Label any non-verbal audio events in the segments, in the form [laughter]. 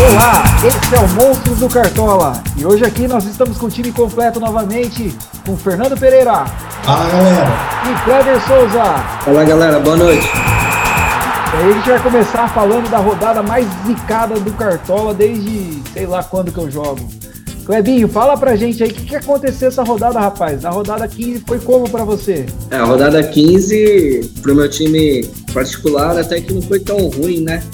Olá, esse é o Monstros do Cartola e hoje aqui nós estamos com o time completo novamente com Fernando Pereira. Fala galera. E Kleber Souza. Fala galera, boa noite. E aí a gente vai começar falando da rodada mais zicada do Cartola desde sei lá quando que eu jogo. Clebinho, fala pra gente aí o que, que aconteceu essa rodada, rapaz. Na rodada 15 foi como para você? É, a rodada 15, pro meu time particular, até que não foi tão ruim, né?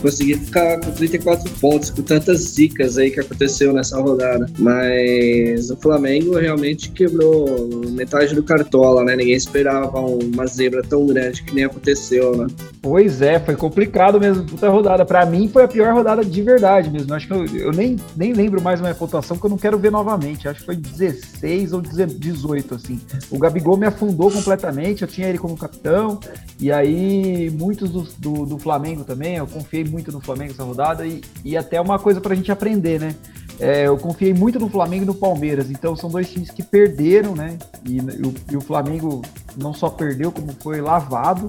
Consegui ficar com 34 pontos, com tantas zicas aí que aconteceu nessa rodada. Mas o Flamengo realmente quebrou metade do cartola, né? Ninguém esperava uma zebra tão grande que nem aconteceu, né? Pois é, foi complicado mesmo, puta rodada. Para mim foi a pior rodada de verdade mesmo. Acho que eu, eu, nem, nem lembro mais minha pontuação, porque eu não quero ver novamente. Acho que foi 16 ou 18, assim. O Gabigol me afundou completamente, eu tinha ele como capitão. E aí, muitos do, do, do Flamengo também, eu confiei muito no Flamengo essa rodada e, e até uma coisa para a gente aprender, né? É, eu confiei muito no Flamengo e no Palmeiras, então são dois times que perderam, né? E, e, o, e o Flamengo não só perdeu, como foi lavado.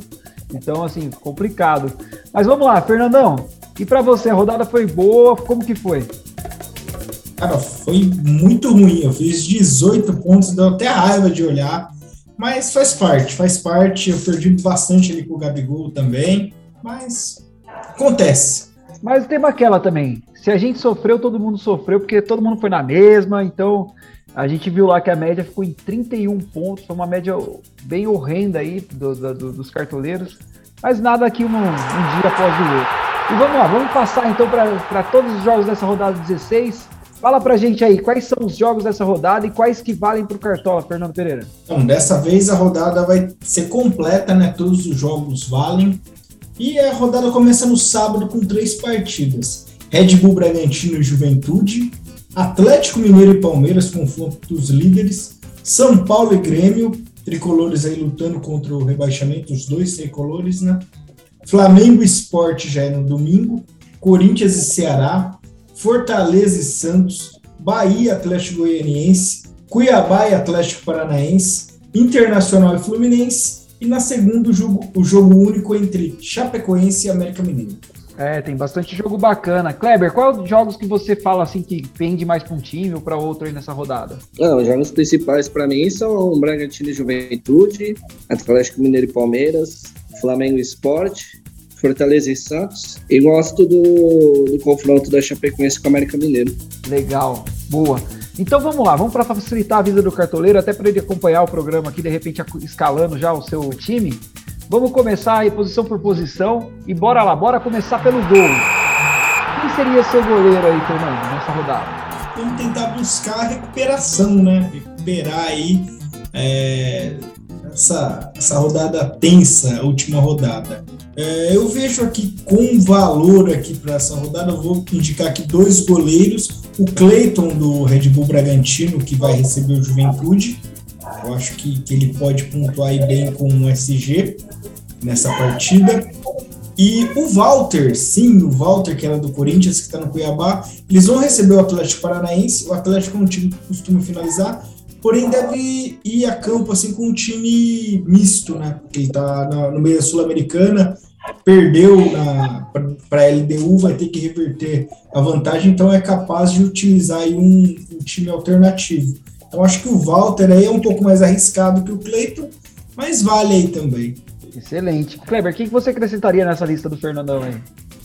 Então, assim, complicado. Mas vamos lá, Fernandão. E para você, a rodada foi boa? Como que foi? Cara, foi muito ruim. Eu fiz 18 pontos, deu até raiva de olhar. Mas faz parte, faz parte. Eu perdi bastante ali com o Gabigol também. Mas Acontece. Mas tem aquela também. Se a gente sofreu, todo mundo sofreu, porque todo mundo foi na mesma. Então, a gente viu lá que a média ficou em 31 pontos. Foi uma média bem horrenda aí do, do, dos cartoleiros. Mas nada aqui um, um dia após o outro. E vamos lá, vamos passar então para todos os jogos dessa rodada 16. Fala pra gente aí, quais são os jogos dessa rodada e quais que valem pro Cartola, Fernando Pereira? Então, dessa vez a rodada vai ser completa, né? Todos os jogos valem. E a rodada começa no sábado com três partidas: Red Bull Bragantino e Juventude, Atlético Mineiro e Palmeiras, confronto dos líderes, São Paulo e Grêmio, tricolores aí lutando contra o rebaixamento, os dois tricolores, né? Flamengo e Sport já é no domingo, Corinthians e Ceará, Fortaleza e Santos, Bahia Atlético Goianiense, Cuiabá e Atlético Paranaense, Internacional e Fluminense e na segunda, o jogo, o jogo único entre Chapecoense e América Mineiro. É, tem bastante jogo bacana. Kleber, quais os jogos que você fala assim que pende mais para um time ou para outro aí nessa rodada? Não, os jogos principais para mim são Bragantino e Juventude, Atlético Mineiro e Palmeiras, Flamengo e Sport, Fortaleza e Santos. E gosto do, do confronto da Chapecoense com o América Mineiro. Legal, boa. Então vamos lá, vamos para facilitar a vida do cartoleiro, até para ele acompanhar o programa aqui, de repente escalando já o seu time. Vamos começar aí posição por posição e bora lá, bora começar pelo gol. Quem seria seu goleiro aí, Fernando, nessa rodada? Vamos tentar buscar a recuperação, né? Recuperar aí é, essa, essa rodada tensa, a última rodada. É, eu vejo aqui com valor aqui para essa rodada, eu vou indicar aqui dois goleiros o Cleiton do Red Bull Bragantino, que vai receber o Juventude. Eu acho que, que ele pode pontuar bem com o SG nessa partida. E o Walter, sim, o Walter, que era do Corinthians, que está no Cuiabá, eles vão receber o Atlético Paranaense. O Atlético é um time que costuma finalizar, porém deve ir a campo assim com um time misto, né? Porque ele está no meio da Sul-Americana, perdeu para a LDU, vai ter que reverter a vantagem, então é capaz de utilizar um, um, time alternativo. Então acho que o Walter aí é um pouco mais arriscado que o Cleiton, mas vale aí também. Excelente. Kleber, o que você acrescentaria nessa lista do Fernandão aí?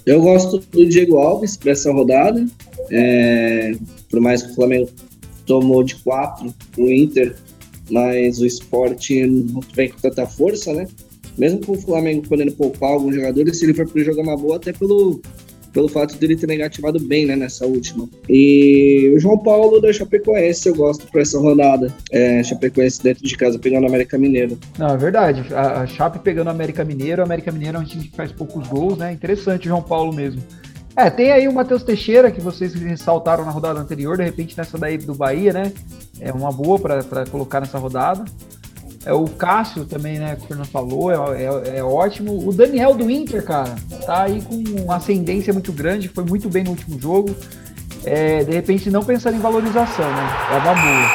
Eu gosto do Diego Alves para essa rodada. É, por mais que o Flamengo tomou de 4 o Inter, mas o esporte não vem com tanta força, né? mesmo com o Flamengo podendo poupar alguns jogadores, se ele for para jogar uma boa, até pelo, pelo fato dele ter negativado bem, né, nessa última. E o João Paulo da Chapecoense, eu gosto para essa rodada. É, Chapecoense dentro de casa pegando o América Mineiro. Não, é verdade. A, a Chape pegando o América Mineiro, o América Mineiro é um time que faz poucos gols, né? Interessante o João Paulo mesmo. É, tem aí o Matheus Teixeira, que vocês ressaltaram na rodada anterior, de repente nessa daí do Bahia, né? É uma boa para colocar nessa rodada. É, o Cássio também, né, que o Fernando falou, é, é, é, ótimo. O Daniel do Inter, cara, tá aí com uma ascendência muito grande, foi muito bem no último jogo. É, de repente, não pensando em valorização, né? É uma boa.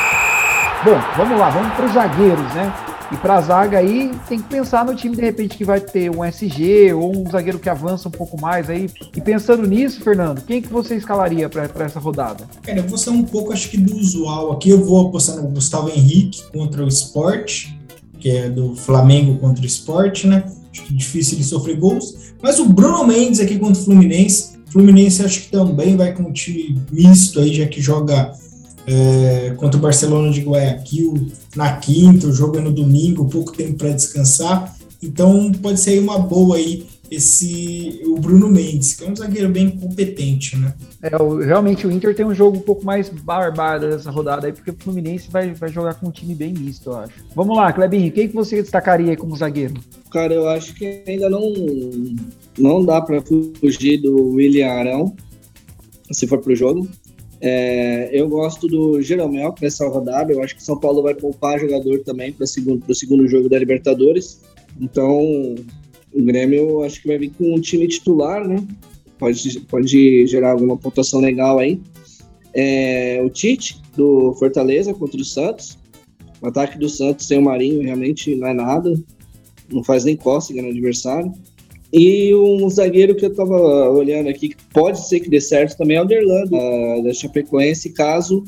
Bom, vamos lá, vamos para os zagueiros, né? E para a zaga aí, tem que pensar no time de repente que vai ter um SG ou um zagueiro que avança um pouco mais aí. E pensando nisso, Fernando, quem que você escalaria para essa rodada? Cara, eu vou ser um pouco, acho que do usual aqui. Eu vou apostar no Gustavo Henrique contra o Sport, que é do Flamengo contra o Sport, né? Acho que difícil ele sofrer gols. Mas o Bruno Mendes aqui contra o Fluminense. Fluminense acho que também vai com um time misto aí, já que joga é, contra o Barcelona de Guayaquil na quinta, o jogo é no domingo, pouco tempo para descansar. Então pode ser uma boa aí esse o Bruno Mendes, que é um zagueiro bem competente, né? É, o, realmente o Inter tem um jogo um pouco mais barbado nessa rodada aí, porque o Fluminense vai, vai jogar com um time bem misto, eu acho. Vamos lá, Clebinho, quem que você destacaria aí como zagueiro? Cara, eu acho que ainda não não dá para fugir do William Arão, se for pro jogo. É, eu gosto do Jeromel para essa rodada. Eu acho que São Paulo vai poupar jogador também para segundo, o segundo jogo da Libertadores. Então, o Grêmio acho que vai vir com um time titular, né? Pode, pode gerar alguma pontuação legal aí. É, o Tite, do Fortaleza, contra o Santos. O ataque do Santos sem o Marinho realmente não é nada. Não faz nem cócega no adversário. E um zagueiro que eu tava olhando aqui, que pode ser que dê certo também é o Derlando, uh, da Chapecoense, caso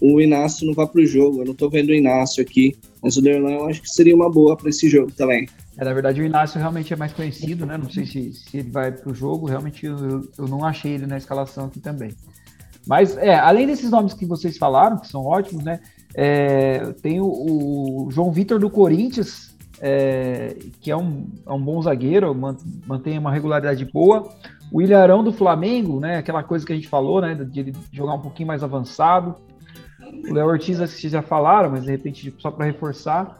o Inácio não vá para o jogo. Eu não estou vendo o Inácio aqui, mas o Derlan eu acho que seria uma boa para esse jogo também. É, na verdade, o Inácio realmente é mais conhecido, né? Não sei se, se ele vai para o jogo, realmente eu, eu não achei ele na escalação aqui também. Mas, é, além desses nomes que vocês falaram, que são ótimos, né? É, tem o, o João Vitor do Corinthians, é, que é um, é um bom zagueiro, mantém uma regularidade boa. O Ilharão do Flamengo, né? Aquela coisa que a gente falou, né? De ele jogar um pouquinho mais avançado. O Léo Ortiz, vocês já falaram, mas de repente só para reforçar.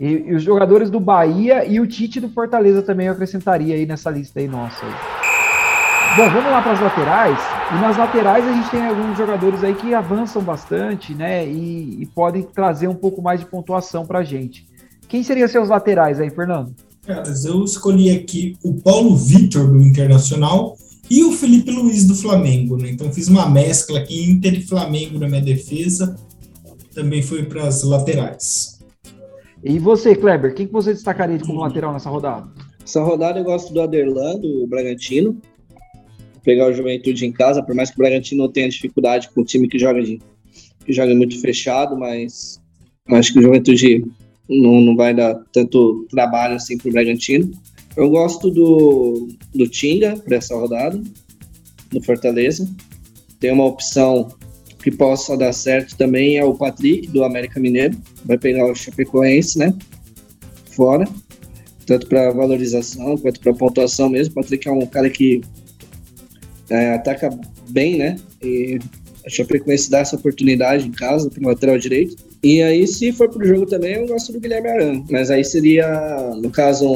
E, e, os jogadores do Bahia e o Tite do Fortaleza também eu acrescentaria aí nessa lista aí nossa. Aí. Bom, vamos lá para as laterais. E nas laterais a gente tem alguns jogadores aí que avançam bastante, né? E, e podem trazer um pouco mais de pontuação para a gente. Quem seriam seus laterais aí, Fernando? Eu escolhi aqui o Paulo Vitor do Internacional e o Felipe Luiz do Flamengo, né? Então fiz uma mescla aqui Inter e Flamengo na minha defesa. Também foi para as laterais. E você, Kleber, quem que você destacaria como lateral nessa rodada? Essa rodada eu gosto do Aderlan, do Bragantino. Vou pegar o Juventude em casa, por mais que o Bragantino tenha dificuldade com o time que joga de, que joga muito fechado, mas acho que o Juventude não, não vai dar tanto trabalho assim para o Bragantino. Eu gosto do, do Tinga para essa rodada, do Fortaleza. Tem uma opção que possa dar certo também é o Patrick, do América Mineiro. Vai pegar o Chapecoense, né? Fora. Tanto para valorização quanto para pontuação mesmo. O Patrick é um cara que é, ataca bem, né? E a Chapecoense dá essa oportunidade em casa para o lateral direito. E aí, se for pro jogo também, eu gosto do Guilherme Arana. Mas aí seria, no caso,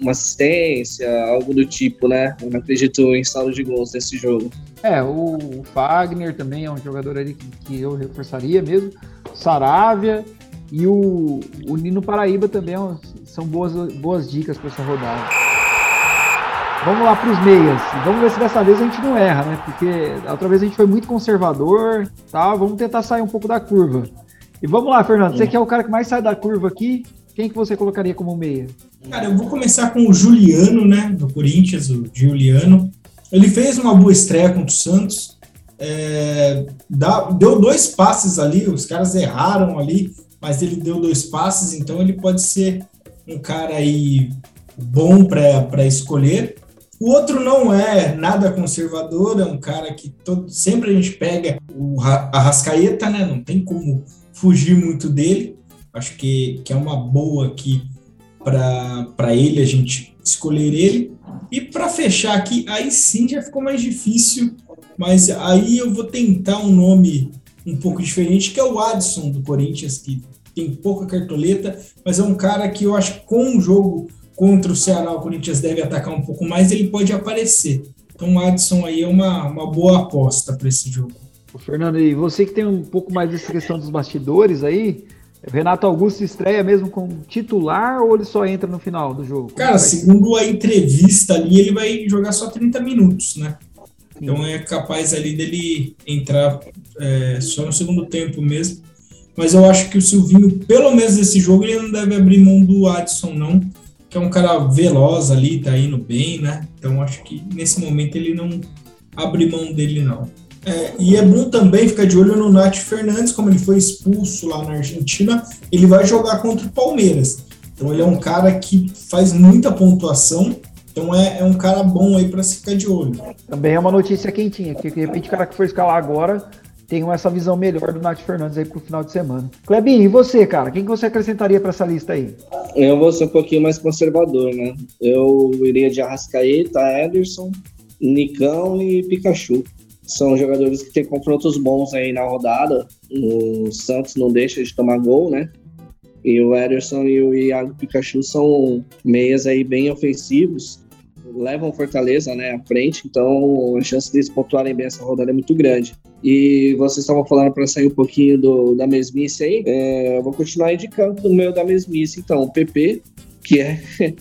uma assistência, algo do tipo, né? Eu não acredito em saldo de gols nesse jogo. É, o Fagner também é um jogador ali que, que eu reforçaria mesmo. Saravia e o, o Nino Paraíba também é são boas, boas dicas para essa rodada. Vamos lá para os meias. Vamos ver se dessa vez a gente não erra, né? Porque outra vez a gente foi muito conservador, tá? Vamos tentar sair um pouco da curva. E vamos lá, Fernando. Você que é o cara que mais sai da curva aqui, quem que você colocaria como meia? Cara, eu vou começar com o Juliano, né, do Corinthians, o Juliano. Ele fez uma boa estreia contra o Santos. É, dá, deu dois passes ali, os caras erraram ali, mas ele deu dois passes, então ele pode ser um cara aí bom para escolher. O outro não é nada conservador, é um cara que todo, sempre a gente pega o Arrascaeta, né? Não tem como fugir muito dele. Acho que, que é uma boa aqui para ele a gente escolher ele. E para fechar aqui, aí sim já ficou mais difícil, mas aí eu vou tentar um nome um pouco diferente, que é o Adson do Corinthians, que tem pouca cartoleta, mas é um cara que eu acho que com o jogo contra o Ceará, o Corinthians deve atacar um pouco mais, ele pode aparecer. Então o Adson aí é uma, uma boa aposta para esse jogo. Fernando, e você que tem um pouco mais dessa questão dos bastidores aí, Renato Augusto estreia mesmo como titular ou ele só entra no final do jogo? Cara, segundo a entrevista ali, ele vai jogar só 30 minutos, né? Então é capaz ali dele entrar é, só no segundo tempo mesmo. mas eu acho que o Silvinho, pelo menos nesse jogo, ele não deve abrir mão do Adson, não, que é um cara veloz ali, tá indo bem, né? Então acho que nesse momento ele não abre mão dele, não. É, e é bom também ficar de olho no Nath Fernandes, como ele foi expulso lá na Argentina, ele vai jogar contra o Palmeiras. Então ele é um cara que faz muita pontuação, então é, é um cara bom aí para se ficar de olho. Também é uma notícia quentinha, que de repente o cara que for escalar agora tem essa visão melhor do Nath Fernandes aí pro final de semana. Klebinho, e você, cara? Quem que você acrescentaria para essa lista aí? Eu vou ser um pouquinho mais conservador, né? Eu iria de Arrascaeta, Ederson, Nicão e Pikachu. São jogadores que têm confrontos bons aí na rodada. O Santos não deixa de tomar gol, né? E o Ederson e o Iago Pikachu são meias aí bem ofensivos levam Fortaleza né, à frente, então a chance deles pontuarem bem essa rodada é muito grande. E vocês estavam falando para sair um pouquinho do, da mesmice aí, é, eu vou continuar indicando o meu da mesmice, então, o PP, que é [laughs]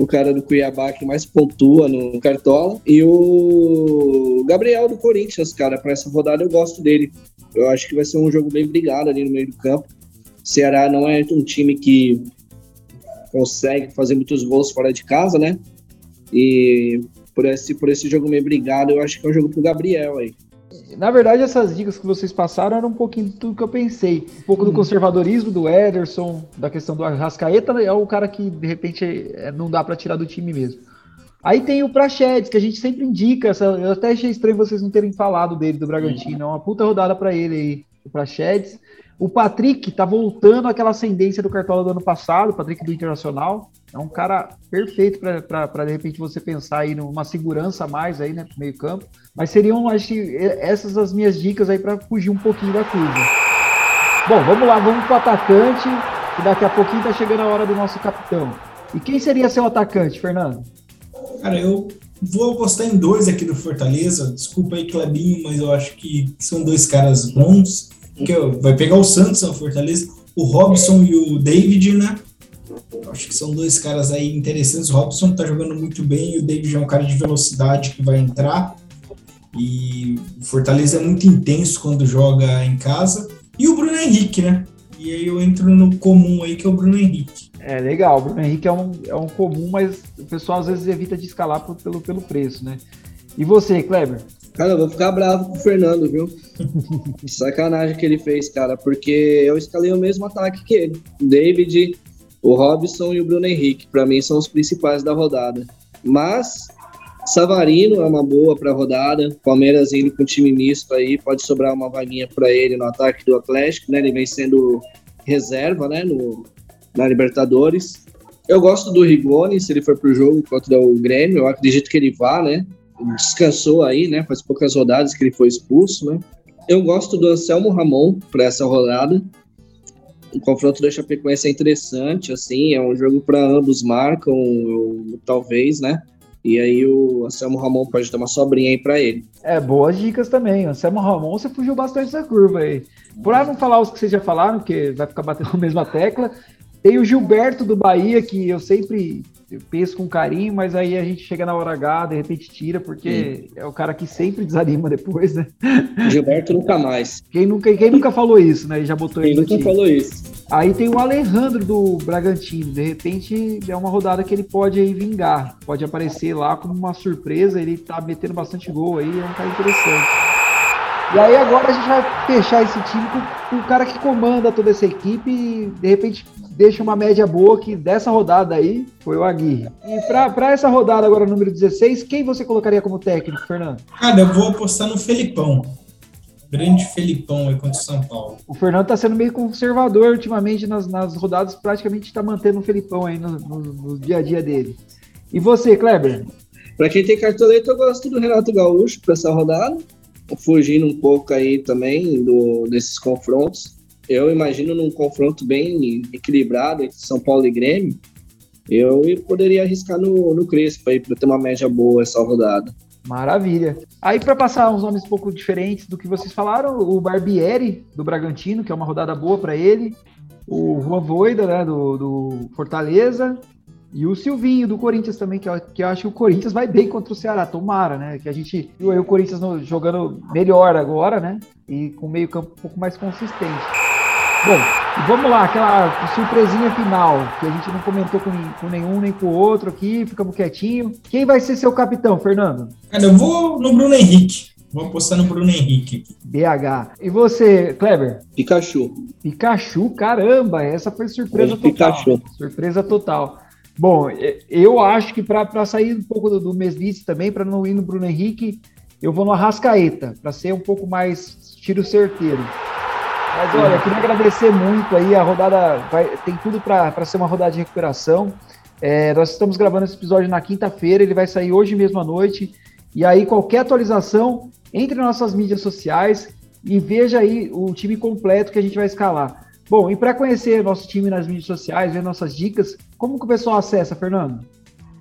o cara do Cuiabá que mais pontua no Cartola, e o Gabriel do Corinthians, cara, para essa rodada eu gosto dele. Eu acho que vai ser um jogo bem brigado ali no meio do campo. Ceará não é um time que consegue fazer muitos gols fora de casa, né? E por esse, por esse jogo meio brigado, eu acho que é um jogo pro Gabriel aí. Na verdade, essas dicas que vocês passaram eram um pouquinho de tudo que eu pensei. Um pouco do hum. conservadorismo do Ederson, da questão do Arrascaeta, é o cara que de repente é, não dá para tirar do time mesmo. Aí tem o Prachedes, que a gente sempre indica. Eu até achei estranho vocês não terem falado dele, do Bragantino. É uma puta rodada para ele aí, o Prachedes. O Patrick tá voltando àquela ascendência do Cartola do ano passado, o Patrick do Internacional. É um cara perfeito para de repente você pensar aí numa segurança a mais aí, né, pro meio campo. Mas seriam, acho que essas as minhas dicas aí para fugir um pouquinho da curva. Bom, vamos lá, vamos pro atacante, que daqui a pouquinho tá chegando a hora do nosso capitão. E quem seria seu atacante, Fernando? Cara, eu vou apostar em dois aqui do Fortaleza. Desculpa aí, Clebinho, mas eu acho que são dois caras bons que vai pegar o Santos na Fortaleza, o Robson e o David, né? Acho que são dois caras aí interessantes. O Robson tá jogando muito bem e o David é um cara de velocidade que vai entrar. E o Fortaleza é muito intenso quando joga em casa. E o Bruno Henrique, né? E aí eu entro no comum aí, que é o Bruno Henrique. É legal, o Bruno Henrique é um, é um comum, mas o pessoal às vezes evita de escalar pelo, pelo preço, né? E você, Kleber? Cara, eu vou ficar bravo com o Fernando, viu? [laughs] Sacanagem que ele fez, cara, porque eu escalei o mesmo ataque que ele. O David, o Robson e o Bruno Henrique, para mim são os principais da rodada. Mas Savarino é uma boa para rodada. Palmeiras indo com time misto aí, pode sobrar uma vaguinha para ele no ataque do Atlético, né? Ele vem sendo reserva, né, no, na Libertadores. Eu gosto do Rigoni, se ele for pro jogo contra o Grêmio, eu acredito que ele vá, né? descansou aí, né? Faz poucas rodadas que ele foi expulso, né? Eu gosto do Anselmo Ramon para essa rodada. O confronto da Chapecoense é interessante, assim, é um jogo para ambos marcam, talvez, né? E aí o Anselmo Ramon pode dar uma sobrinha aí para ele. É, boas dicas também. Anselmo Ramon, você fugiu bastante da curva aí. Por não falar os que vocês já falaram, porque vai ficar batendo a mesma tecla. Tem o Gilberto do Bahia, que eu sempre eu penso com carinho, mas aí a gente chega na hora H, de repente tira, porque Sim. é o cara que sempre desanima depois, né? Gilberto nunca mais. Quem nunca, quem nunca falou isso, né? E já botou Quem nunca falou isso. Aí tem o Alejandro do Bragantino. De repente é uma rodada que ele pode aí vingar. Pode aparecer lá como uma surpresa. Ele tá metendo bastante gol aí, é um cara interessante. E aí agora a gente vai fechar esse time com, o cara que comanda toda essa equipe e de repente deixa uma média boa que dessa rodada aí foi o Aguirre. E para essa rodada agora, número 16, quem você colocaria como técnico, Fernando? Cara, eu vou apostar no Felipão. Grande Felipão aí contra o São Paulo. O Fernando tá sendo meio conservador ultimamente nas, nas rodadas, praticamente está mantendo o Felipão aí no, no, no, dia a dia dele. E você, Kleber? Para quem tem cartoleta, eu gosto do Renato Gaúcho para essa rodada, fugindo um pouco aí também do, desses confrontos eu imagino num confronto bem equilibrado entre São Paulo e Grêmio, eu poderia arriscar no, no Crespo aí para ter uma média boa essa rodada. Maravilha. Aí para passar uns nomes um pouco diferentes do que vocês falaram, o Barbieri do Bragantino, que é uma rodada boa para ele, o Voida, né, do, do Fortaleza, e o Silvinho do Corinthians também, que eu, que eu acho que o Corinthians vai bem contra o Ceará, tomara, né? Que a gente viu aí o Corinthians no, jogando melhor agora, né? E com meio campo um pouco mais consistente. Bom, vamos lá, aquela surpresinha final, que a gente não comentou com, com nenhum nem com o outro aqui, ficamos quietinho. Quem vai ser seu capitão, Fernando? Cara, eu vou no Bruno Henrique. Vou apostar no Bruno Henrique. BH. E você, Kleber? Pikachu. Pikachu, caramba, essa foi surpresa total. Pikachu. Surpresa total. Bom, eu acho que para sair um pouco do, do mesmice também, para não ir no Bruno Henrique, eu vou no Arrascaeta, para ser um pouco mais tiro certeiro. Mas olha, eu queria agradecer muito aí. A rodada vai, tem tudo para ser uma rodada de recuperação. É, nós estamos gravando esse episódio na quinta-feira, ele vai sair hoje mesmo à noite. E aí, qualquer atualização, entre nas nossas mídias sociais e veja aí o time completo que a gente vai escalar. Bom, e para conhecer nosso time nas mídias sociais, ver nossas dicas, como que o pessoal acessa, Fernando?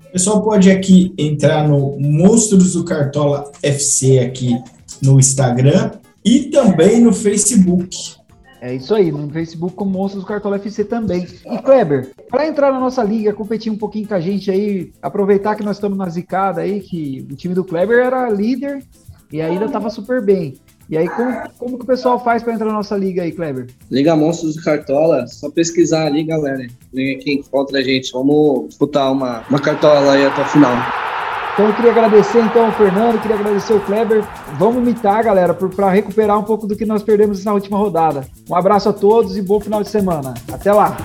O pessoal pode aqui entrar no Monstros do Cartola FC aqui no Instagram e também no Facebook. É isso aí, no Facebook como Monstros do Cartola FC também. E Kleber, para entrar na nossa liga, competir um pouquinho com a gente aí, aproveitar que nós estamos na zicada aí, que o time do Kleber era líder e ainda estava super bem. E aí, como, como que o pessoal faz para entrar na nossa liga aí, Kleber? Liga Monstros do Cartola, só pesquisar ali, galera. Aqui, encontra a gente. Vamos disputar uma, uma cartola aí até o final. Então eu queria agradecer então ao Fernando, queria agradecer o Kleber. Vamos imitar, galera, para recuperar um pouco do que nós perdemos na última rodada. Um abraço a todos e bom final de semana. Até lá!